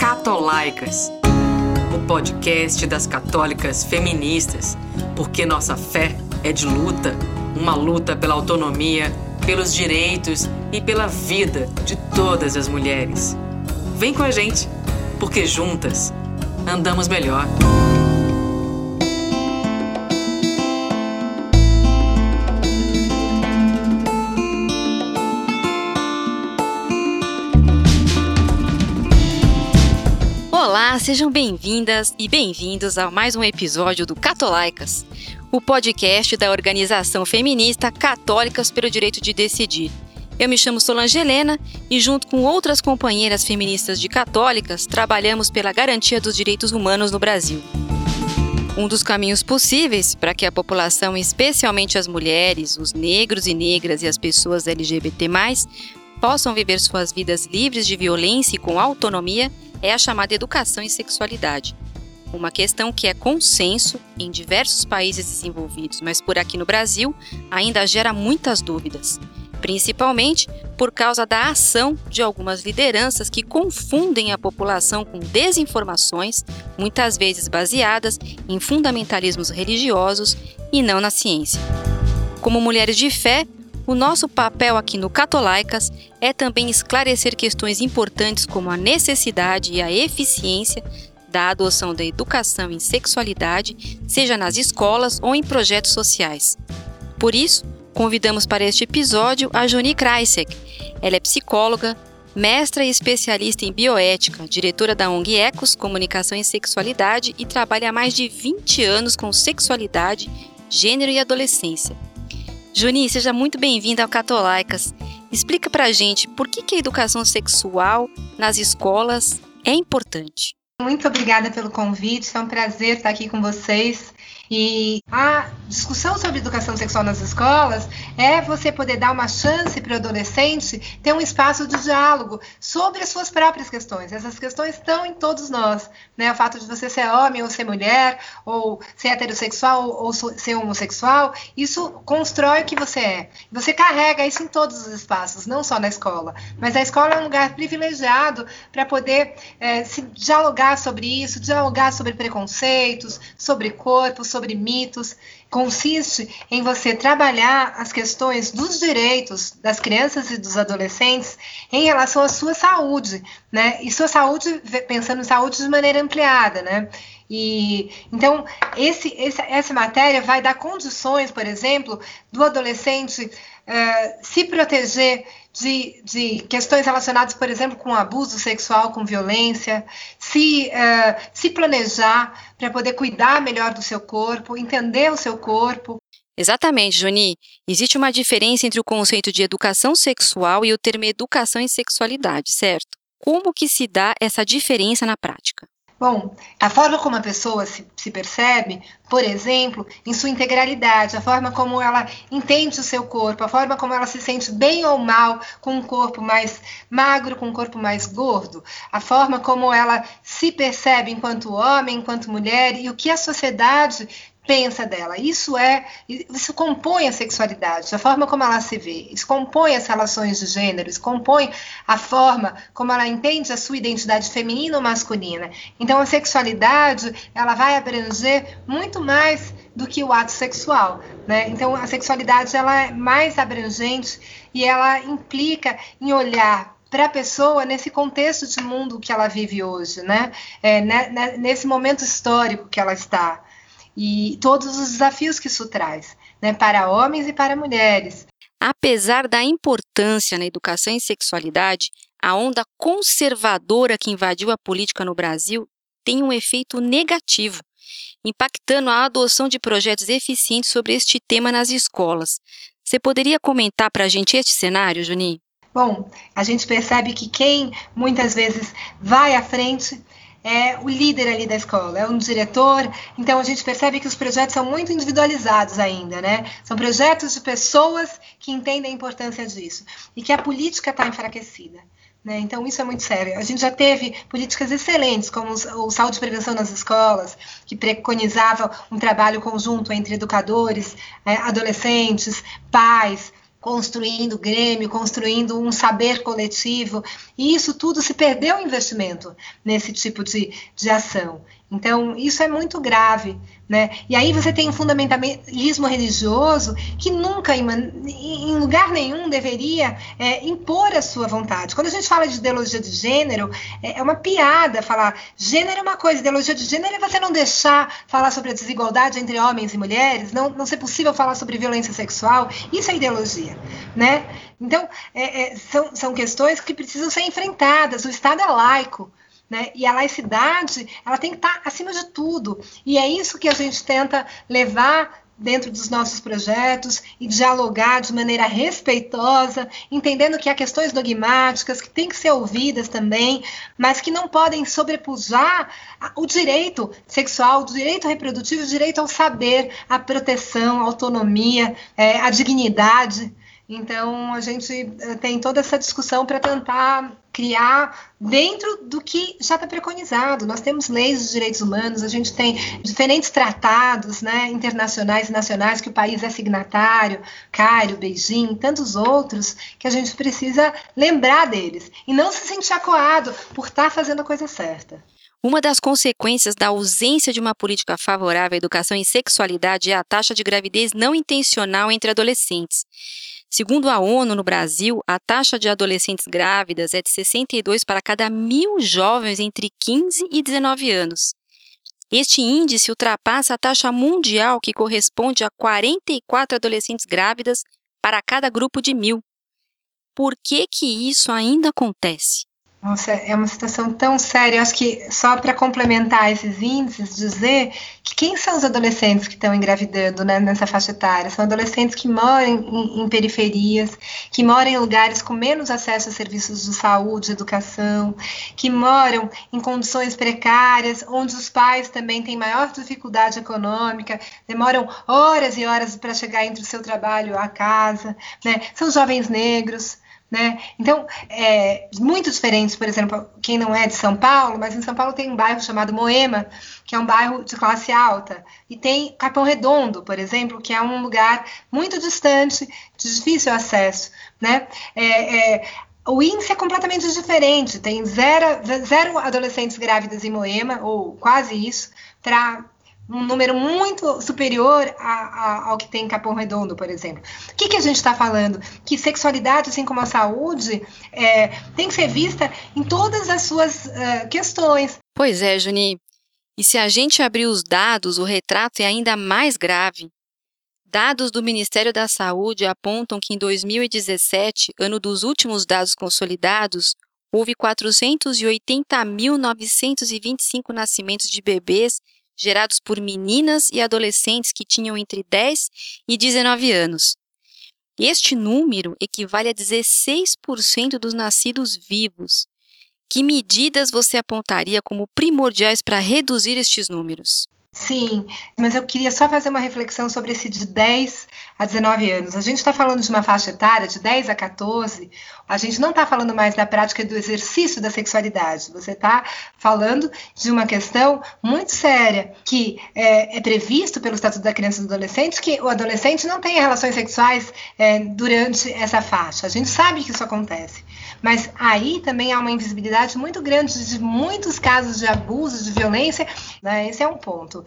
Catolaicas, o podcast das católicas feministas, porque nossa fé é de luta, uma luta pela autonomia, pelos direitos e pela vida de todas as mulheres. Vem com a gente, porque juntas andamos melhor. Olá, sejam bem-vindas e bem-vindos a mais um episódio do Catolaicas, o podcast da organização feminista Católicas pelo Direito de Decidir. Eu me chamo Solange Helena e, junto com outras companheiras feministas de católicas, trabalhamos pela garantia dos direitos humanos no Brasil. Um dos caminhos possíveis para que a população, especialmente as mulheres, os negros e negras e as pessoas LGBT, possam viver suas vidas livres de violência e com autonomia é a chamada educação em sexualidade. Uma questão que é consenso em diversos países desenvolvidos, mas por aqui no Brasil ainda gera muitas dúvidas, principalmente por causa da ação de algumas lideranças que confundem a população com desinformações, muitas vezes baseadas em fundamentalismos religiosos e não na ciência. Como mulheres de fé, o nosso papel aqui no Catolaicas é também esclarecer questões importantes como a necessidade e a eficiência da adoção da educação em sexualidade, seja nas escolas ou em projetos sociais. Por isso, convidamos para este episódio a Joni Kreisek. Ela é psicóloga, mestra e especialista em bioética, diretora da ONG Ecos Comunicação em Sexualidade e trabalha há mais de 20 anos com sexualidade, gênero e adolescência. Juni, seja muito bem-vinda ao Catolaicas. Explica pra gente por que, que a educação sexual nas escolas é importante. Muito obrigada pelo convite, é um prazer estar aqui com vocês. E a discussão sobre educação sexual nas escolas é você poder dar uma chance para o adolescente ter um espaço de diálogo sobre as suas próprias questões. Essas questões estão em todos nós, né? O fato de você ser homem ou ser mulher, ou ser heterossexual ou ser homossexual, isso constrói o que você é. Você carrega isso em todos os espaços, não só na escola. Mas a escola é um lugar privilegiado para poder é, se dialogar sobre isso, dialogar sobre preconceitos, sobre corpo, sobre sobre mitos, consiste em você trabalhar as questões dos direitos das crianças e dos adolescentes em relação à sua saúde, né? E sua saúde, pensando em saúde de maneira ampliada, né? E então esse, esse, essa matéria vai dar condições, por exemplo, do adolescente uh, se proteger de, de, questões relacionadas, por exemplo, com abuso sexual, com violência, se, uh, se planejar para poder cuidar melhor do seu corpo, entender o seu corpo. Exatamente, Juni. Existe uma diferença entre o conceito de educação sexual e o termo educação em sexualidade, certo? Como que se dá essa diferença na prática? Bom, a forma como a pessoa se, se, percebe, por exemplo, em sua integralidade, a forma como ela entende o seu corpo, a forma como ela se sente bem ou mal com um corpo mais magro, com um corpo mais gordo, a forma como ela se percebe enquanto homem, enquanto mulher e o que a sociedade pensa dela. Isso é, isso compõe a sexualidade, a forma como ela se vê, isso compõe as relações de gênero, isso compõe a forma como ela entende a sua identidade feminina ou masculina. Então a sexualidade, ela vai abranger muito mais do que o ato sexual, né? Então a sexualidade ela é mais abrangente e ela implica em olhar para a pessoa nesse contexto de mundo que ela vive hoje, né? É, né? Nesse momento histórico que ela está e todos os desafios que isso traz, né, para homens e para mulheres. Apesar da importância na educação em sexualidade, a onda conservadora que invadiu a política no Brasil tem um efeito negativo, impactando a adoção de projetos eficientes sobre este tema nas escolas. Você poderia comentar para a gente este cenário, Juninho? Bom, a gente percebe que quem muitas vezes vai à frente é o líder ali da escola, é um diretor. Então a gente percebe que os projetos são muito individualizados ainda, né? São projetos de pessoas que entendem a importância disso e que a política está enfraquecida. Né? Então, isso é muito sério. A gente já teve políticas excelentes, como o Saúde e Prevenção nas Escolas, que preconizava um trabalho conjunto entre educadores, é, adolescentes, pais, construindo Grêmio, construindo um saber coletivo, e isso tudo se perdeu o investimento nesse tipo de, de ação. Então, isso é muito grave. Né? E aí você tem um fundamentalismo religioso que nunca, em lugar nenhum, deveria é, impor a sua vontade. Quando a gente fala de ideologia de gênero, é, é uma piada falar gênero é uma coisa, ideologia de gênero é você não deixar falar sobre a desigualdade entre homens e mulheres, não, não ser possível falar sobre violência sexual. Isso é ideologia. Né? Então, é, é são, são questões que precisam ser enfrentadas. O Estado é laico. Né? E a laicidade, ela tem que estar acima de tudo. E é isso que a gente tenta levar dentro dos nossos projetos e dialogar de maneira respeitosa, entendendo que há questões dogmáticas que têm que ser ouvidas também, mas que não podem sobrepujar o direito sexual, o direito reprodutivo, o direito ao saber, à proteção, à autonomia, é, à dignidade. Então, a gente eh, tem toda essa discussão para tentar criar dentro do que já está preconizado. Nós temos leis de direitos humanos, a gente tem diferentes tratados né, internacionais e nacionais que o país é signatário, Cairo, Beijing, tantos outros, que a gente precisa lembrar deles e não se sentir acuado por estar tá fazendo a coisa certa. Uma das consequências da ausência de uma política favorável à educação em sexualidade é a taxa de gravidez não intencional entre adolescentes. Segundo a ONU, no Brasil, a taxa de adolescentes grávidas é de 62 para cada mil jovens entre 15 e 19 anos. Este índice ultrapassa a taxa mundial, que corresponde a 44 adolescentes grávidas para cada grupo de mil. Por que, que isso ainda acontece? Nossa, é uma situação tão séria. Eu acho que só para complementar esses índices, dizer que quem são os adolescentes que estão engravidando né, nessa faixa etária? São adolescentes que moram em, em, periferias, que moram em lugares com menos acesso a serviços de saúde, educação, que moram em condições precárias, onde os pais também têm maior dificuldade econômica, demoram horas e horas para chegar entre o seu trabalho à casa. Né? São jovens negros né? Então, é muito diferente, por exemplo, quem não é de São Paulo, mas em São Paulo tem um bairro chamado Moema, que é um bairro de classe alta, e tem Capão Redondo, por exemplo, que é um lugar muito distante, de difícil acesso. Né? É, é, o índice é completamente diferente, tem zero, zero adolescentes grávidas em Moema, ou quase isso, para um número muito superior a, a, ao que tem em Capão Redondo, por exemplo. O que, que a gente está falando? Que sexualidade, assim como a saúde, é, tem que ser vista em todas as suas uh, questões. Pois é, Juni. E se a gente abrir os dados, o retrato é ainda mais grave. Dados do Ministério da Saúde apontam que em 2017, ano dos últimos dados consolidados, houve 480.925 nascimentos de bebês gerados por meninas e adolescentes que tinham entre 10 e 19 anos. Este número equivale a 16% dos nascidos vivos. Que medidas você apontaria como primordiais para reduzir estes números? Sim, mas eu queria só fazer uma reflexão sobre esse de 10 a 19 anos. A gente está falando de uma faixa etária de 10 a 14, a gente não está falando mais da prática do exercício da sexualidade, você está falando de uma questão muito séria, que é, é, previsto pelo Estatuto da Criança e do Adolescente que o adolescente não tenha relações sexuais é, durante essa faixa. A gente sabe que isso acontece. Mas aí também há uma invisibilidade muito grande de muitos casos de abuso, de violência. Né? Esse é um ponto.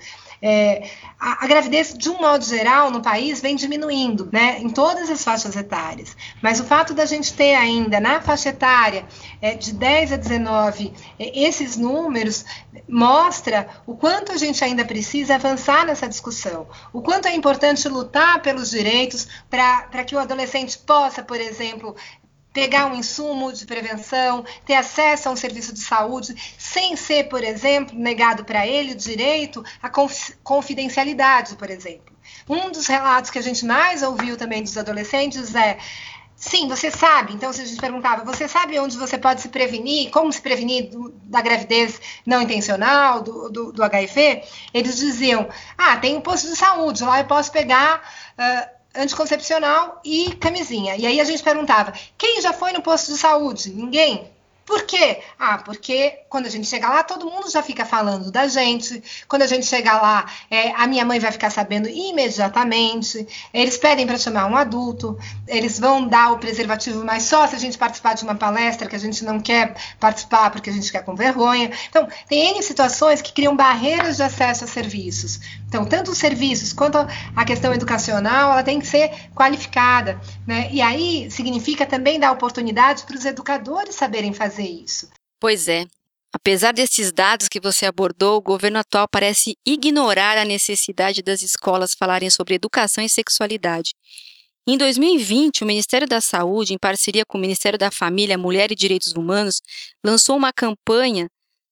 É, a, a, gravidez, de um modo geral, no país vem diminuindo, né, em todas as faixas etárias. Mas o fato da gente ter ainda na faixa etária é, de 10 a 19 é, esses números mostra o quanto a gente ainda precisa avançar nessa discussão, o quanto é importante lutar pelos direitos para que o adolescente possa, por exemplo, pegar um insumo de prevenção, ter acesso a um serviço de saúde, sem ser, por exemplo, negado para ele o direito à confidencialidade, por exemplo. Um dos relatos que a gente mais ouviu também dos adolescentes é Sim, você sabe. Então, se a gente perguntava, você sabe onde você pode se prevenir, como se prevenir do, da gravidez não intencional, do, do, do, HIV? Eles diziam: ah, tem um posto de saúde, lá eu posso pegar. Anticoncepcional e camisinha. E aí a gente perguntava: quem já foi no posto de saúde? Ninguém. Por quê? Ah, porque quando a gente chega lá, todo mundo já fica falando da gente. Quando a gente chegar lá, é, a minha mãe vai ficar sabendo imediatamente. Eles pedem para chamar um adulto. Eles vão dar o preservativo, mas só se a gente participar de uma palestra que a gente não quer participar porque a gente quer com vergonha. Então, tem N situações que criam barreiras de acesso a serviços. Então, tanto os serviços quanto a questão educacional, ela tem que ser qualificada. Né? E aí significa também dar oportunidade para os educadores saberem fazer fazer isso. Pois é. Apesar desses dados que você abordou, o governo atual parece ignorar a necessidade das escolas falarem sobre educação e sexualidade. Em 2020, o Ministério da Saúde, em parceria com o Ministério da Família, Mulher e Direitos Humanos, lançou uma campanha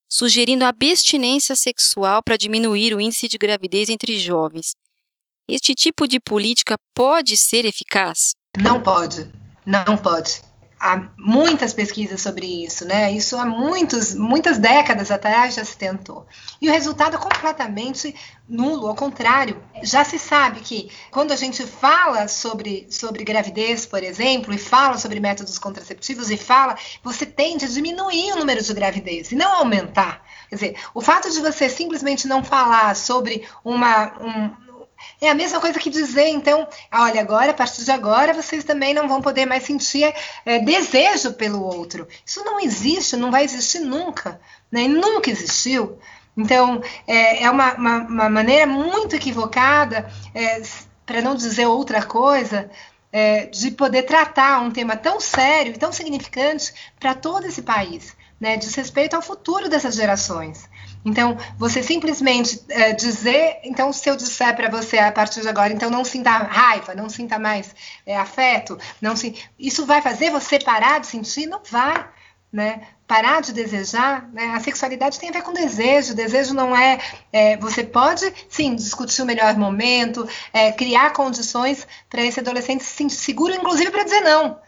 sugerindo abstinência sexual para diminuir o índice de gravidez entre jovens. Este tipo de política pode ser eficaz? Não pode. Não pode há muitas pesquisas sobre isso, né? Isso há muitos, muitas décadas atrás já se tentou. E o resultado é completamente nulo, ao contrário. Já se sabe que quando a gente fala sobre, sobre gravidez, por exemplo, e fala sobre métodos contraceptivos e fala, você tende a diminuir o número de gravidez e não aumentar. Quer dizer, o fato de você simplesmente não falar sobre uma, um, é a mesma coisa que dizer, então, olha, agora, a partir de agora, vocês também não vão poder mais sentir é, desejo pelo outro. Isso não existe, não vai existir nunca, né? nunca existiu. Então, é, é uma, uma, uma, maneira muito equivocada, é, para não dizer outra coisa, é, de poder tratar um tema tão sério e tão significante para todo esse país, né? diz respeito ao futuro dessas gerações. Então, você simplesmente é, dizer, então, se eu disser para você a partir de agora, então não sinta raiva, não sinta mais é, afeto, não se, isso vai fazer você parar de sentir? Não vai, né? Parar de desejar, né? A sexualidade tem a ver com desejo. Desejo não é, é você pode, sim, discutir o melhor momento, é, criar condições para esse adolescente se sentir seguro, inclusive para dizer não.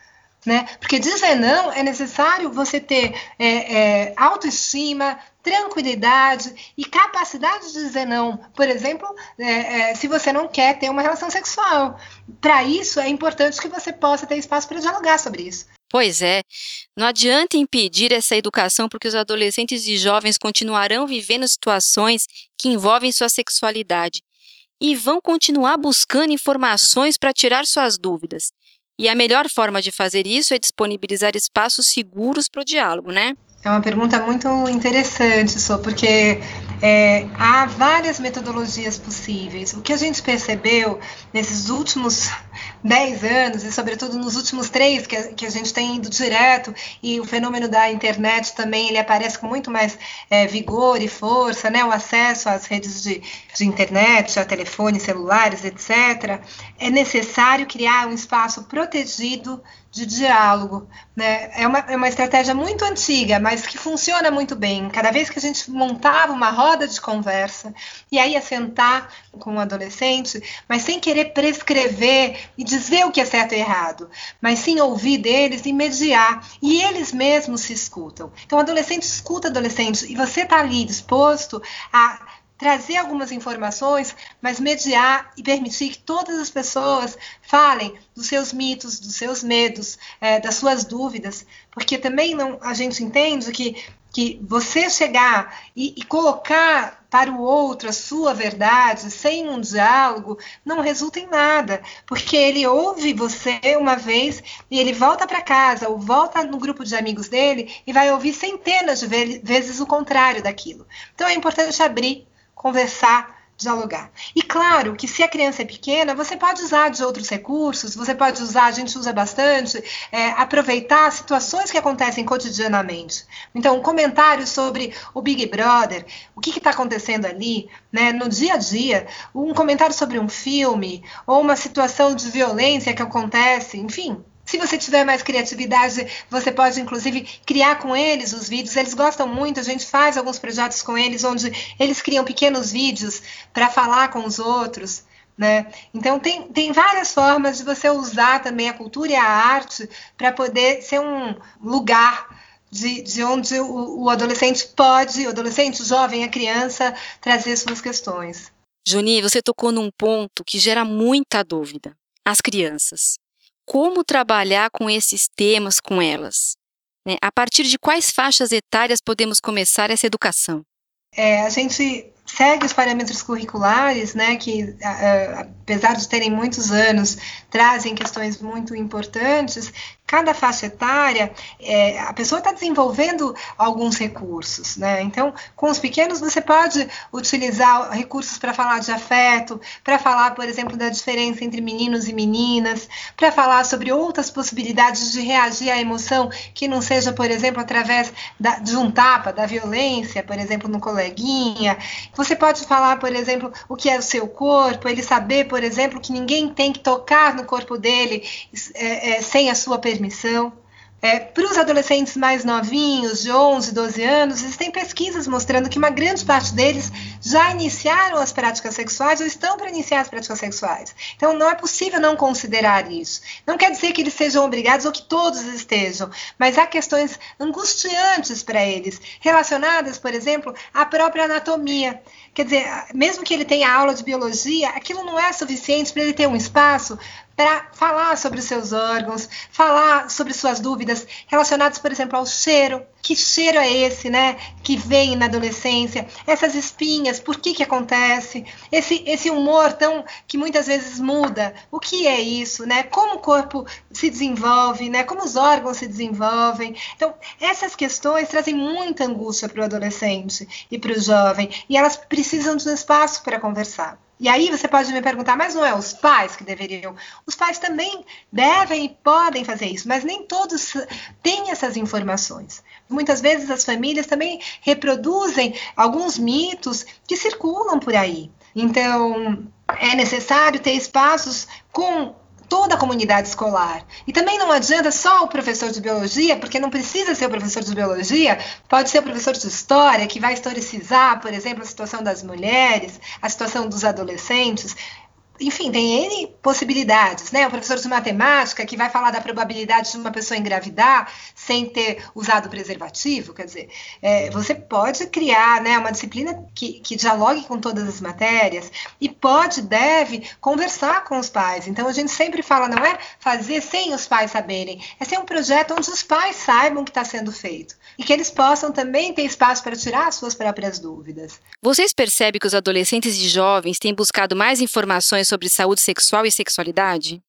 Né? Porque dizer não é necessário você ter é, é, autoestima, tranquilidade e capacidade de dizer não. Por exemplo, é, é se você não quer ter uma relação sexual. Para isso, é importante que você possa ter espaço para dialogar sobre isso. Pois é, não adianta impedir essa educação porque os adolescentes e jovens continuarão vivendo situações que envolvem sua sexualidade e vão continuar buscando informações para tirar suas dúvidas. E a melhor forma de fazer isso é disponibilizar espaços seguros para o diálogo, né? É uma pergunta muito interessante, só porque é, há várias metodologias possíveis. O que a gente percebeu nesses últimos 10 anos, e sobretudo nos últimos três, que a, que a gente tem ido direto, e o fenômeno da internet também ele aparece com muito mais é, vigor e força, né? o acesso às redes de, de internet, a telefones, celulares, etc., é necessário criar um espaço protegido de diálogo. Né? É, uma, é uma estratégia muito antiga, mas que funciona muito bem. Cada vez que a gente montava uma roda de conversa e aí ia sentar com um adolescente, mas sem querer prescrever e dizer o que é certo e errado, mas sim ouvir deles e mediar. E eles mesmos se escutam. Então, o adolescente escuta adolescente e você está ali disposto a trazer algumas informações, mas mediar e permitir que todas as pessoas falem dos seus mitos, dos seus medos, é, das suas dúvidas, porque também não, a gente entende que, que você chegar e, e colocar para o outro a sua verdade sem um diálogo não resulta em nada, porque ele ouve você uma vez e ele volta para casa ou volta no grupo de amigos dele e vai ouvir centenas de vezes o contrário daquilo. Então é importante abrir conversar, dialogar. E claro que se a criança é pequena, você pode usar de outros recursos, você pode usar, a gente usa bastante, é, aproveitar situações que acontecem cotidianamente. Então, um comentário sobre o Big Brother, o que está acontecendo ali, né, no dia a dia, um comentário sobre um filme, ou uma situação de violência que acontece, enfim, se você tiver mais criatividade, você pode inclusive criar com eles os vídeos. Eles gostam muito, a gente faz alguns projetos com eles onde eles criam pequenos vídeos para falar com os outros. Né? Então tem, tem várias formas de você usar também a cultura e a arte para poder ser um lugar de, de onde o, o adolescente pode, o adolescente, o jovem, a criança, trazer suas questões. Juni, você tocou num ponto que gera muita dúvida. As crianças como trabalhar com esses temas com elas. Né? A partir de quais faixas etárias podemos começar essa educação? É, a gente segue os parâmetros curriculares, né, que apesar de terem muitos anos, trazem questões muito importantes, cada faixa etária, é, a pessoa está desenvolvendo alguns recursos, né? Então, com os pequenos, você pode utilizar recursos para falar de afeto, para falar, por exemplo, da diferença entre meninos e meninas, para falar sobre outras possibilidades de reagir à emoção que não seja, por exemplo, através da, de um tapa, da violência, por exemplo, no coleguinha. Você pode falar, por exemplo, o que é o seu corpo, ele saber, por exemplo, que ninguém tem que tocar no corpo dele é, é, sem a sua permissão transmissão. É, Para os adolescentes mais novinhos, de 11, 12 anos, existem pesquisas mostrando que uma grande parte deles já iniciaram as práticas sexuais ou estão para iniciar as práticas sexuais. Então, não é possível não considerar isso. Não quer dizer que eles sejam obrigados ou que todos estejam, mas há questões angustiantes para eles, relacionadas, por exemplo, à própria anatomia. Quer dizer, mesmo que ele tenha aula de biologia, aquilo não é suficiente para ele ter um espaço para falar sobre os seus órgãos, falar sobre suas dúvidas relacionadas, por exemplo, ao cheiro. Que cheiro é esse, né, que vem na adolescência? Essas espinhas, por que que acontece? Esse esse humor tão que muitas vezes muda. O que é isso, né? Como o corpo se desenvolve, né? Como os órgãos se desenvolvem. Então, essas questões trazem muita angústia para o adolescente e para o jovem, e elas precisam de um espaço para conversar. E aí você pode me perguntar, mas não é os pais que deveriam? Os pais também devem e podem fazer isso, mas nem todos têm essas informações. Muitas vezes as famílias também reproduzem alguns mitos que circulam por aí. Então, é necessário ter espaços com toda a comunidade escolar. E também não adianta só o professor de biologia, porque não precisa ser o professor de biologia, pode ser o professor de história, que vai historicizar, por exemplo, a situação das mulheres, a situação dos adolescentes enfim, tem N possibilidades, né? O professor de matemática que vai falar da probabilidade de uma pessoa engravidar sem ter usado preservativo, quer dizer, é, você pode criar né, uma disciplina que, que dialogue com todas as matérias e pode, deve conversar com os pais. Então a gente sempre fala, não é fazer sem os pais saberem, é ser um projeto onde os pais saibam o que está sendo feito e que eles possam também ter espaço para tirar as suas próprias dúvidas. Vocês percebem que os adolescentes e jovens têm buscado mais informações sobre saúde sexual e sexualidade?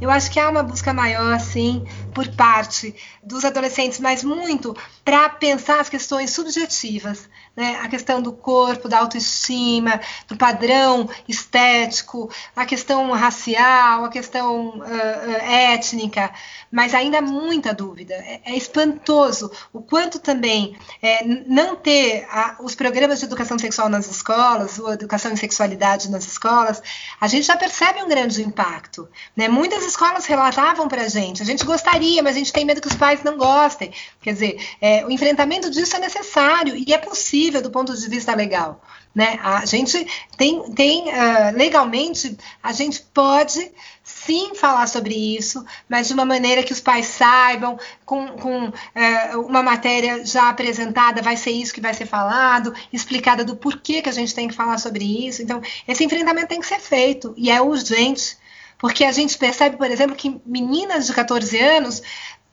Eu acho que há uma busca maior, sim, por parte dos adolescentes, mas muito para pensar as questões subjetivas, né? a questão do corpo, da autoestima, do padrão estético, a questão racial, a questão uh, étnica, mas ainda há muita dúvida. É, é espantoso o quanto também é, não ter a, os programas de educação sexual nas escolas, ou educação em sexualidade nas escolas, a gente já percebe um grande impacto. Né? Muitas escolas relatavam para a gente, a gente gostaria, mas a gente tem medo que os pais não gostem. Quer dizer, é, o enfrentamento disso é necessário e é possível do ponto de vista legal. Né? A gente tem, tem uh, legalmente, a gente pode sim falar sobre isso, mas de uma maneira que os pais saibam, com, com uh, uma matéria já apresentada, vai ser isso que vai ser falado, explicada do porquê que a gente tem que falar sobre isso. Então, esse enfrentamento tem que ser feito e é urgente, porque a gente percebe, por exemplo, que meninas de 14 anos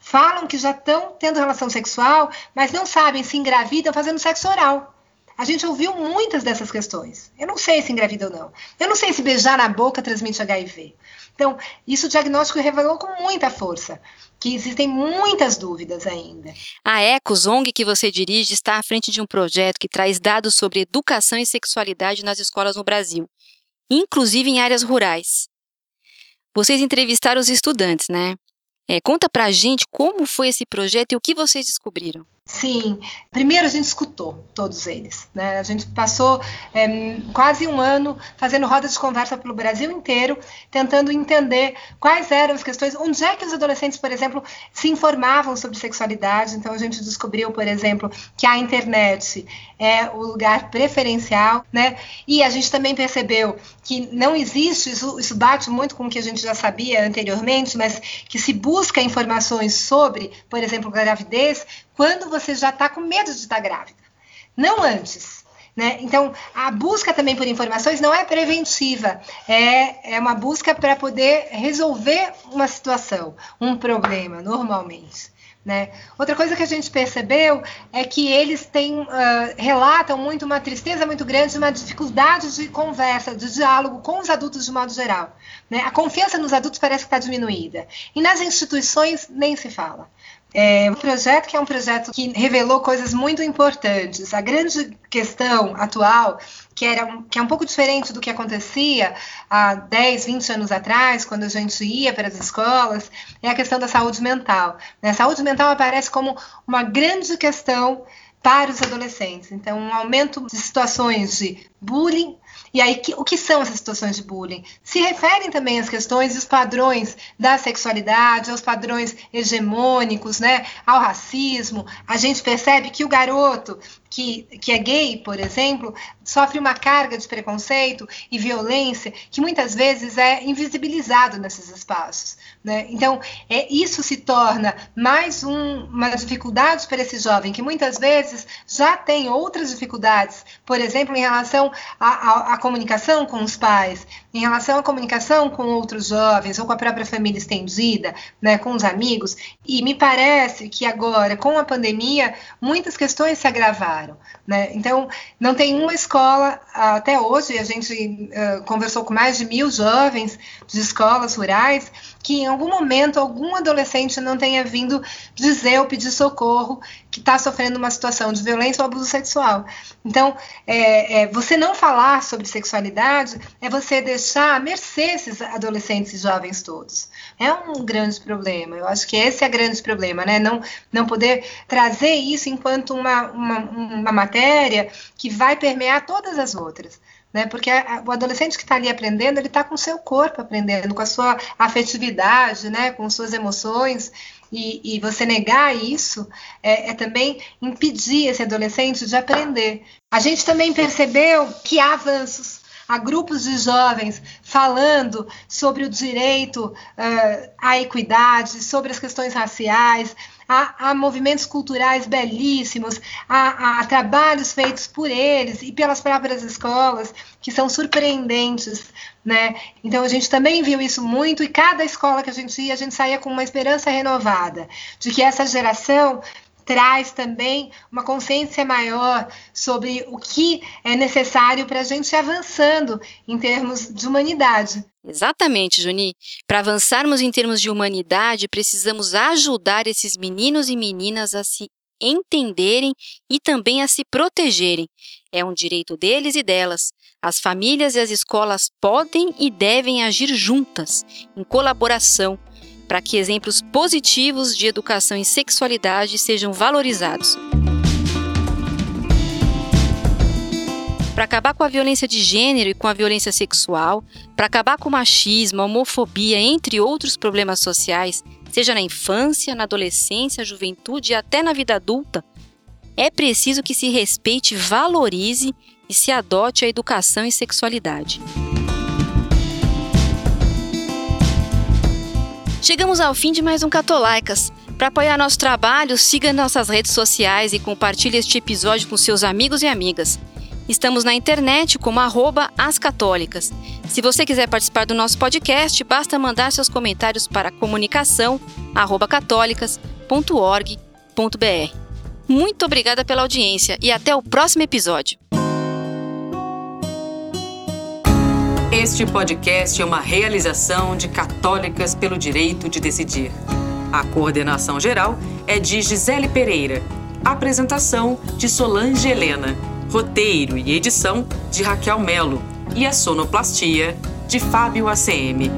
falam que já estão tendo relação sexual, mas não sabem se engravidam fazendo sexo oral. A gente ouviu muitas dessas questões. Eu não sei se engravida ou não. Eu não sei se beijar na boca transmite HIV. Então, isso o diagnóstico revelou com muita força que existem muitas dúvidas ainda. A Ecos, ONG que você dirige, está à frente de um projeto que traz dados sobre educação e sexualidade nas escolas no Brasil, inclusive em áreas rurais. Vocês entrevistaram os estudantes, né? É, conta pra gente como foi esse projeto e o que vocês descobriram. Sim, primeiro a gente escutou todos eles. Né? A gente passou é, quase um ano fazendo rodas de conversa pelo Brasil inteiro, tentando entender quais eram as questões, onde é que os adolescentes, por exemplo, se informavam sobre sexualidade. Então a gente descobriu, por exemplo, que a internet é o lugar preferencial, né? E a gente também percebeu que não existe, isso, isso bate muito com o que a gente já sabia anteriormente, mas que se busca informações sobre, por exemplo, gravidez quando você já está com medo de estar grávida, não antes. Né? Então, a busca também por informações não é preventiva, é, é uma busca para poder resolver uma situação, um problema, normalmente. Né? Outra coisa que a gente percebeu é que eles têm, uh, relatam muito uma tristeza muito grande, uma dificuldade de conversa, de diálogo com os adultos de modo geral. Né? A confiança nos adultos parece que está diminuída. E nas instituições nem se fala. É um projeto que é um projeto que revelou coisas muito importantes. A grande questão atual, que, era, que é um pouco diferente do que acontecia há 10, 20 anos atrás, quando a gente ia para as escolas, é a questão da saúde mental. A saúde mental aparece como uma grande questão para os adolescentes. Então, um aumento de situações de bullying, e aí, que, o que são essas situações de bullying? Se referem também às questões e os padrões da sexualidade, aos padrões hegemônicos, né, ao racismo. A gente percebe que o garoto que, que é gay, por exemplo, sofre uma carga de preconceito e violência que muitas vezes é invisibilizado nesses espaços. Né? Então, é, isso se torna mais um, uma dificuldade para esse jovem, que muitas vezes já tem outras dificuldades, por exemplo, em relação à comunicação com os pais, em relação à comunicação com outros jovens ou com a própria família estendida, né, com os amigos. E me parece que agora, com a pandemia, muitas questões se agravaram. Né? Então, não tem uma escola, até hoje, a gente uh, conversou com mais de mil jovens de escolas rurais, que em algum momento algum adolescente não tenha vindo dizer ou pedir socorro que está sofrendo uma situação de violência ou abuso sexual. Então, é, é, você não falar sobre sexualidade é você deixar a mercê esses adolescentes e jovens todos. É um grande problema. Eu acho que esse é o grande problema, né? Não, não poder trazer isso enquanto uma, uma, uma matéria que vai permear todas as outras né? Porque o adolescente que está ali aprendendo, ele está com o seu corpo aprendendo, com a sua afetividade, né? Com suas emoções. E, e você negar isso é, é, também impedir esse adolescente de aprender. A gente também percebeu que há avanços. Há grupos de jovens falando sobre o direito uh, à equidade, sobre as questões raciais, há movimentos culturais belíssimos, há, trabalhos feitos por eles e pelas próprias escolas que são surpreendentes, né? Então a gente também viu isso muito e cada escola que a gente ia, a gente saía com uma esperança renovada de que essa geração traz também uma consciência maior sobre o que é necessário para a gente ir avançando em termos de humanidade. Exatamente, Juni. Para avançarmos em termos de humanidade, precisamos ajudar esses meninos e meninas a se entenderem e também a se protegerem. É um direito deles e delas. As famílias e as escolas podem e devem agir juntas, em colaboração, para que exemplos positivos de educação em sexualidade sejam valorizados. Para acabar com a violência de gênero e com a violência sexual, para acabar com o machismo, a homofobia, entre outros problemas sociais, seja na infância, na adolescência, juventude e até na vida adulta, é preciso que se respeite, valorize e se adote a educação em sexualidade. Chegamos ao fim de mais um Catolaicas. Para apoiar nosso trabalho, siga nossas redes sociais e compartilhe este episódio com seus amigos e amigas. Estamos na internet como arroba ascatólicas. Se você quiser participar do nosso podcast, basta mandar seus comentários para comunicação@católicas.org.br. Muito obrigada pela audiência e até o próximo episódio. Este podcast é uma realização de Católicas pelo Direito de Decidir. A coordenação geral é de Gisele Pereira. Apresentação de Solange Helena. Roteiro e edição de Raquel Melo. E a sonoplastia de Fábio ACM.